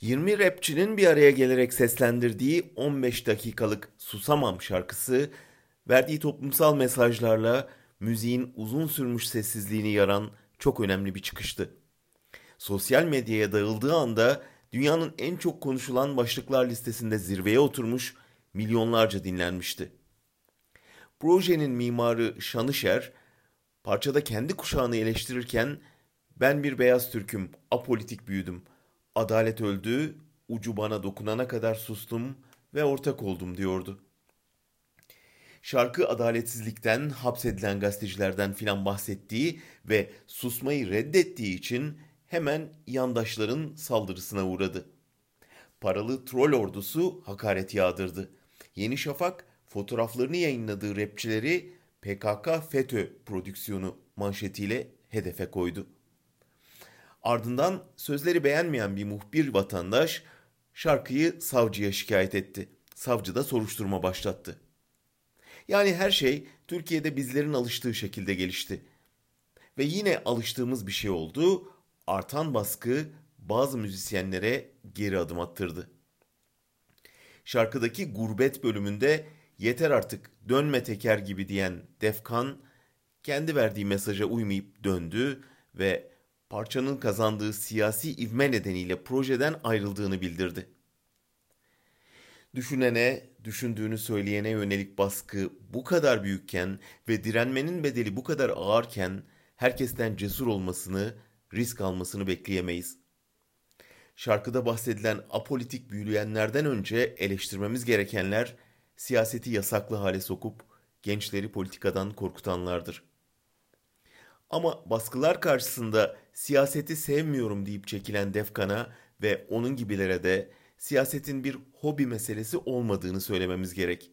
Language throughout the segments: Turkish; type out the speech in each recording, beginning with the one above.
20 rapçinin bir araya gelerek seslendirdiği 15 dakikalık Susamam şarkısı verdiği toplumsal mesajlarla müziğin uzun sürmüş sessizliğini yaran çok önemli bir çıkıştı. Sosyal medyaya dağıldığı anda dünyanın en çok konuşulan başlıklar listesinde zirveye oturmuş, milyonlarca dinlenmişti. Projenin mimarı Şanışer, parçada kendi kuşağını eleştirirken ben bir beyaz Türk'üm, apolitik büyüdüm. Adalet öldü, ucu bana dokunana kadar sustum ve ortak oldum diyordu. Şarkı adaletsizlikten, hapsedilen gazetecilerden filan bahsettiği ve susmayı reddettiği için hemen yandaşların saldırısına uğradı. Paralı troll ordusu hakaret yağdırdı. Yeni Şafak fotoğraflarını yayınladığı rapçileri PKK FETÖ prodüksiyonu manşetiyle hedefe koydu. Ardından sözleri beğenmeyen bir muhbir vatandaş şarkıyı savcıya şikayet etti. Savcı da soruşturma başlattı. Yani her şey Türkiye'de bizlerin alıştığı şekilde gelişti. Ve yine alıştığımız bir şey oldu. Artan baskı bazı müzisyenlere geri adım attırdı. Şarkıdaki gurbet bölümünde yeter artık dönme teker gibi diyen Defkan kendi verdiği mesaja uymayıp döndü ve parçanın kazandığı siyasi ivme nedeniyle projeden ayrıldığını bildirdi. Düşünene, düşündüğünü söyleyene yönelik baskı bu kadar büyükken ve direnmenin bedeli bu kadar ağırken herkesten cesur olmasını, risk almasını bekleyemeyiz. Şarkıda bahsedilen apolitik büyüleyenlerden önce eleştirmemiz gerekenler siyaseti yasaklı hale sokup gençleri politikadan korkutanlardır. Ama baskılar karşısında siyaseti sevmiyorum deyip çekilen Defkan'a ve onun gibilere de siyasetin bir hobi meselesi olmadığını söylememiz gerek.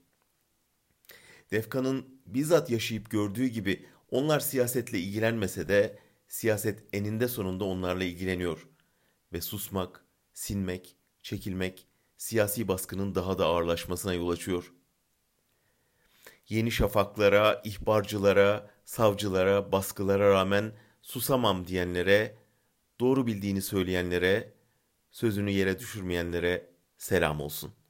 Defkan'ın bizzat yaşayıp gördüğü gibi onlar siyasetle ilgilenmese de siyaset eninde sonunda onlarla ilgileniyor ve susmak, sinmek, çekilmek siyasi baskının daha da ağırlaşmasına yol açıyor. Yeni şafaklara, ihbarcılara, savcılara, baskılara rağmen susamam diyenlere, doğru bildiğini söyleyenlere, sözünü yere düşürmeyenlere selam olsun.''